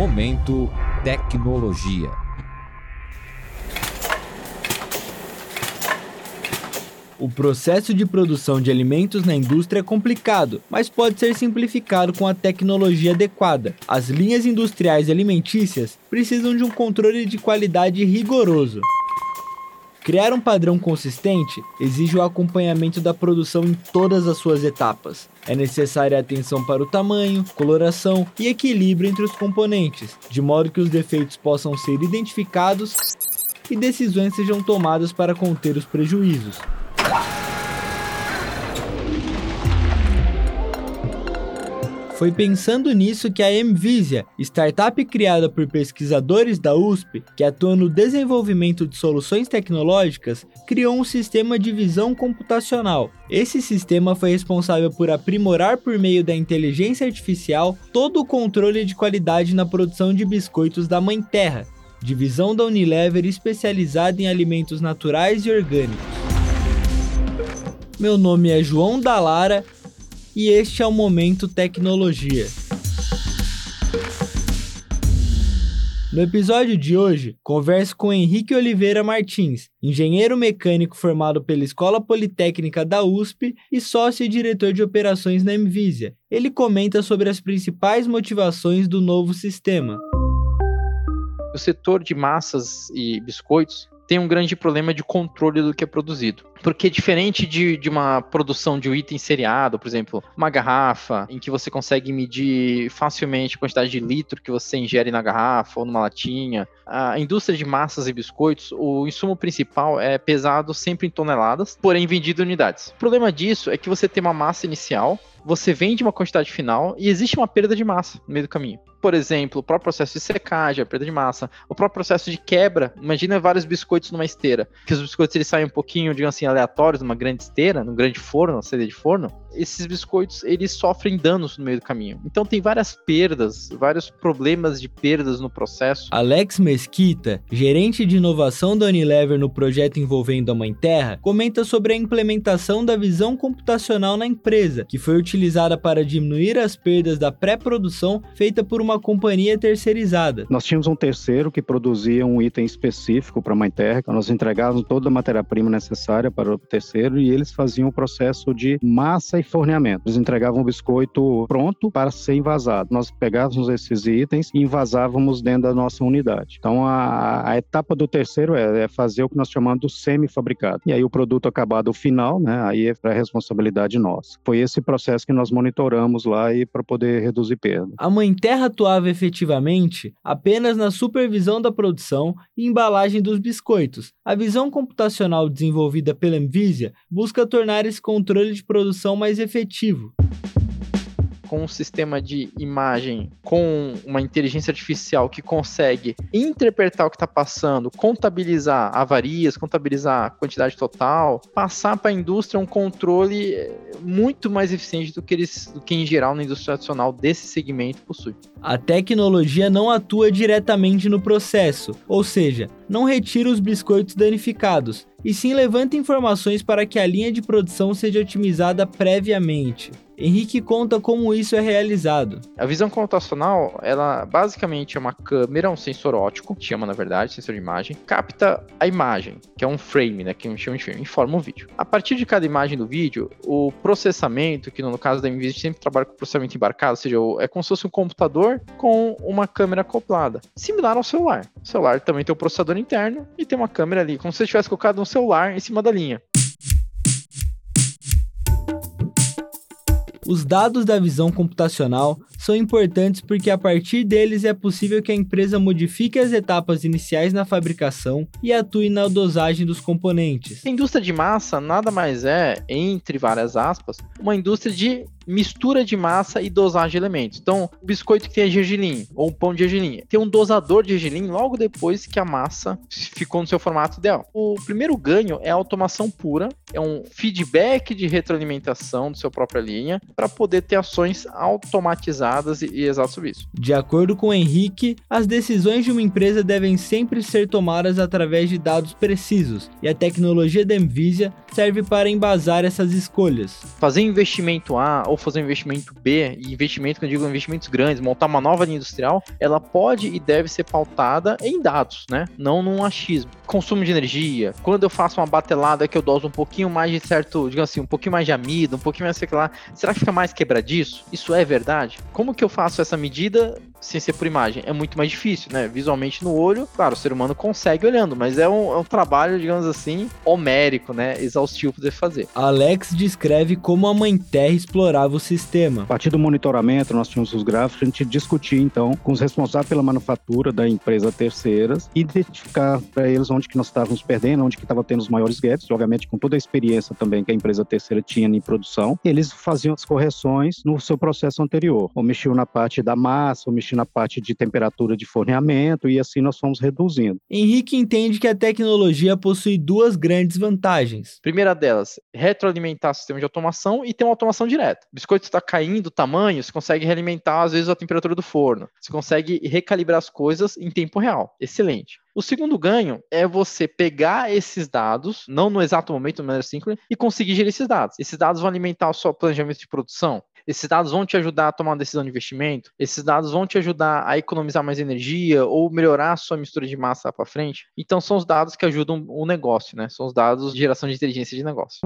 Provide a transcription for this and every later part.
Momento Tecnologia. O processo de produção de alimentos na indústria é complicado, mas pode ser simplificado com a tecnologia adequada. As linhas industriais alimentícias precisam de um controle de qualidade rigoroso. Criar um padrão consistente exige o acompanhamento da produção em todas as suas etapas. É necessária atenção para o tamanho, coloração e equilíbrio entre os componentes, de modo que os defeitos possam ser identificados e decisões sejam tomadas para conter os prejuízos. Foi pensando nisso que a Mvisia, startup criada por pesquisadores da USP que atuam no desenvolvimento de soluções tecnológicas, criou um sistema de visão computacional. Esse sistema foi responsável por aprimorar por meio da inteligência artificial todo o controle de qualidade na produção de biscoitos da Mãe Terra, divisão da Unilever especializada em alimentos naturais e orgânicos. Meu nome é João Dalara e este é o Momento Tecnologia. No episódio de hoje, converso com Henrique Oliveira Martins, engenheiro mecânico formado pela Escola Politécnica da USP e sócio e diretor de operações na Envisia. Ele comenta sobre as principais motivações do novo sistema. O setor de massas e biscoitos tem um grande problema de controle do que é produzido. Porque diferente de, de uma produção de um item seriado, por exemplo, uma garrafa, em que você consegue medir facilmente a quantidade de litro que você ingere na garrafa ou numa latinha, a indústria de massas e biscoitos, o insumo principal é pesado sempre em toneladas, porém vendido em unidades. O problema disso é que você tem uma massa inicial, você vende uma quantidade final e existe uma perda de massa no meio do caminho por exemplo, o próprio processo de secagem, a perda de massa, o próprio processo de quebra. Imagina vários biscoitos numa esteira, que os biscoitos eles saem um pouquinho, digamos assim, aleatórios numa grande esteira, num grande forno, uma CD de forno. Esses biscoitos eles sofrem danos no meio do caminho. Então tem várias perdas, vários problemas de perdas no processo. Alex Mesquita, gerente de inovação da Unilever no projeto envolvendo a Mãe Terra, comenta sobre a implementação da visão computacional na empresa, que foi utilizada para diminuir as perdas da pré-produção feita por uma uma companhia terceirizada. Nós tínhamos um terceiro que produzia um item específico para a Mãe Terra, nós entregávamos toda a matéria-prima necessária para o terceiro e eles faziam o processo de massa e forneamento. Eles entregavam o biscoito pronto para ser envasado. Nós pegávamos esses itens e envasávamos dentro da nossa unidade. Então, a, a etapa do terceiro é, é, fazer o que nós chamamos de semi-fabricado. E aí, o produto acabado, final, né, aí é para responsabilidade nossa. Foi esse processo que nós monitoramos lá e para poder reduzir perda. A Mãe Terra atuava efetivamente apenas na supervisão da produção e embalagem dos biscoitos. A visão computacional desenvolvida pela Envisia busca tornar esse controle de produção mais efetivo com um sistema de imagem com uma inteligência artificial que consegue interpretar o que está passando, contabilizar avarias, contabilizar a quantidade total, passar para a indústria um controle eh, muito mais eficiente do que, eles, do que em geral na indústria tradicional desse segmento possui. A tecnologia não atua diretamente no processo, ou seja, não retira os biscoitos danificados, e sim levanta informações para que a linha de produção seja otimizada previamente. Henrique conta como isso é realizado. A visão computacional, ela basicamente é uma câmera, um sensor óptico, chama na verdade, sensor de imagem, capta a imagem, que é um frame, né, que a gente chama de frame, e forma um vídeo. A partir de cada imagem do vídeo, o processamento, que no caso da NVIDIA sempre trabalha com processamento embarcado, ou seja, é como se fosse um computador com uma câmera acoplada, similar ao celular. O celular também tem o um processador interno e tem uma câmera ali, como se você tivesse colocado um celular em cima da linha. Os dados da visão computacional são importantes porque a partir deles é possível que a empresa modifique as etapas iniciais na fabricação e atue na dosagem dos componentes. A indústria de massa nada mais é, entre várias aspas, uma indústria de mistura de massa e dosagem de elementos. Então, o biscoito que tem gergelim, ou um pão de gergelim, tem um dosador de gergelim logo depois que a massa ficou no seu formato ideal. O primeiro ganho é a automação pura, é um feedback de retroalimentação do seu própria linha, para poder ter ações automatizadas e, e exato sobre isso. De acordo com o Henrique, as decisões de uma empresa devem sempre ser tomadas através de dados precisos, e a tecnologia da Envisia serve para embasar essas escolhas. Fazer investimento A ou fazer investimento B, investimento, que eu digo investimentos grandes, montar uma nova linha industrial, ela pode e deve ser pautada em dados, né? Não num achismo. Consumo de energia, quando eu faço uma batelada que eu doso um pouquinho mais de certo, digamos assim, um pouquinho mais de amido, um pouquinho mais sei lá, será que fica mais quebradiço? Isso é verdade? Como que eu faço essa medida sem ser por imagem? É muito mais difícil, né? Visualmente no olho, claro, o ser humano consegue olhando, mas é um, é um trabalho, digamos assim, homérico, né? Exaustivo poder fazer. Alex descreve como a Mãe Terra explorava o sistema. A partir do monitoramento, nós tínhamos os gráficos, a gente discutia então com os responsáveis pela manufatura da empresa terceiras, identificar para eles onde que nós estávamos perdendo, onde que estava tendo os maiores gaps, obviamente com toda a experiência também que a empresa terceira tinha em produção. Eles faziam as correções no seu processo anterior, ou mexiam na parte da massa, ou mexiam na parte de temperatura de forneamento, e assim nós fomos reduzindo. Henrique entende que a tecnologia possui duas grandes vantagens. Primeira delas, retroalimentar o sistema de automação e ter uma automação direta. O biscoito está caindo o tamanho, você consegue realimentar às vezes a temperatura do forno. Você consegue recalibrar as coisas em tempo real. Excelente. O segundo ganho é você pegar esses dados, não no exato momento, de maneira síncrona, e conseguir gerir esses dados. Esses dados vão alimentar o seu planejamento de produção. Esses dados vão te ajudar a tomar uma decisão de investimento. Esses dados vão te ajudar a economizar mais energia ou melhorar a sua mistura de massa para frente. Então, são os dados que ajudam o negócio, né? São os dados de geração de inteligência de negócio.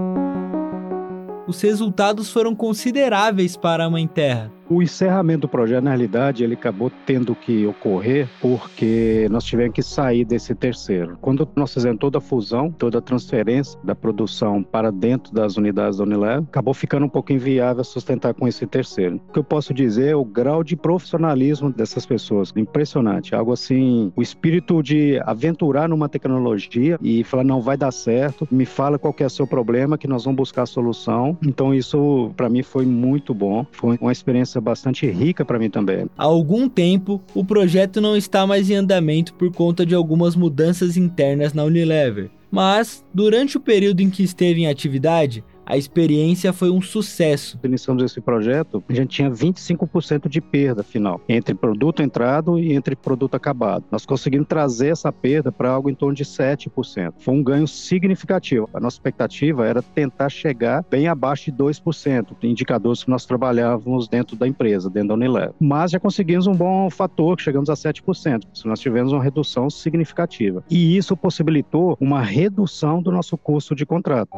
Os resultados foram consideráveis para a Mãe Terra. O encerramento do projeto, na realidade, ele acabou tendo que ocorrer porque nós tivemos que sair desse terceiro. Quando nós fizemos toda a fusão, toda a transferência da produção para dentro das unidades da Unilever, acabou ficando um pouco inviável sustentar com esse terceiro. O que eu posso dizer é o grau de profissionalismo dessas pessoas, impressionante. Algo assim, o espírito de aventurar numa tecnologia e falar, não vai dar certo, me fala qual é o seu problema, que nós vamos buscar a solução. Então isso, para mim, foi muito bom. Foi uma experiência bastante rica para mim também. Há algum tempo, o projeto não está mais em andamento por conta de algumas mudanças internas na Unilever. Mas, durante o período em que esteve em atividade, a experiência foi um sucesso. Iniciamos esse projeto, a gente tinha 25% de perda final, entre produto entrado e entre produto acabado. Nós conseguimos trazer essa perda para algo em torno de 7%. Foi um ganho significativo. A nossa expectativa era tentar chegar bem abaixo de 2%, indicadores que nós trabalhávamos dentro da empresa, dentro da Unilever. Mas já conseguimos um bom fator, chegamos a 7%. Nós tivemos uma redução significativa. E isso possibilitou uma redução do nosso custo de contrato.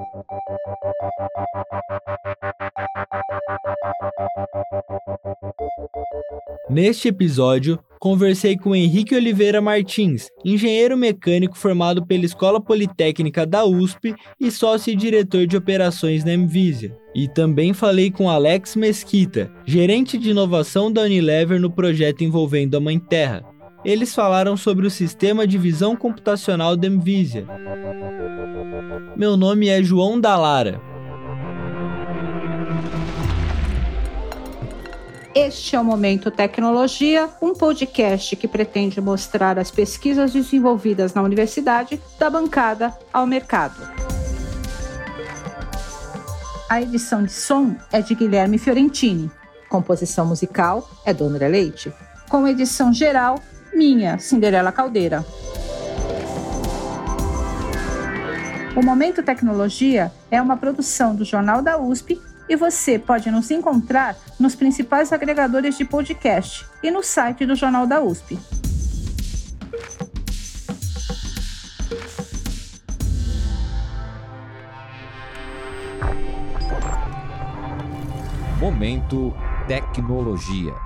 Neste episódio, conversei com Henrique Oliveira Martins, engenheiro mecânico formado pela Escola Politécnica da USP e sócio e diretor de operações na Envisia. E também falei com Alex Mesquita, gerente de inovação da Unilever no projeto envolvendo a Mãe Terra. Eles falaram sobre o sistema de visão computacional da Envisia. Meu nome é João Dalara. Este é o Momento Tecnologia, um podcast que pretende mostrar as pesquisas desenvolvidas na universidade da bancada ao mercado. A edição de som é de Guilherme Fiorentini. Composição musical é Dona Leite. Com edição geral, minha, Cinderela Caldeira. O Momento Tecnologia é uma produção do Jornal da USP e você pode nos encontrar nos principais agregadores de podcast e no site do Jornal da USP. Momento Tecnologia.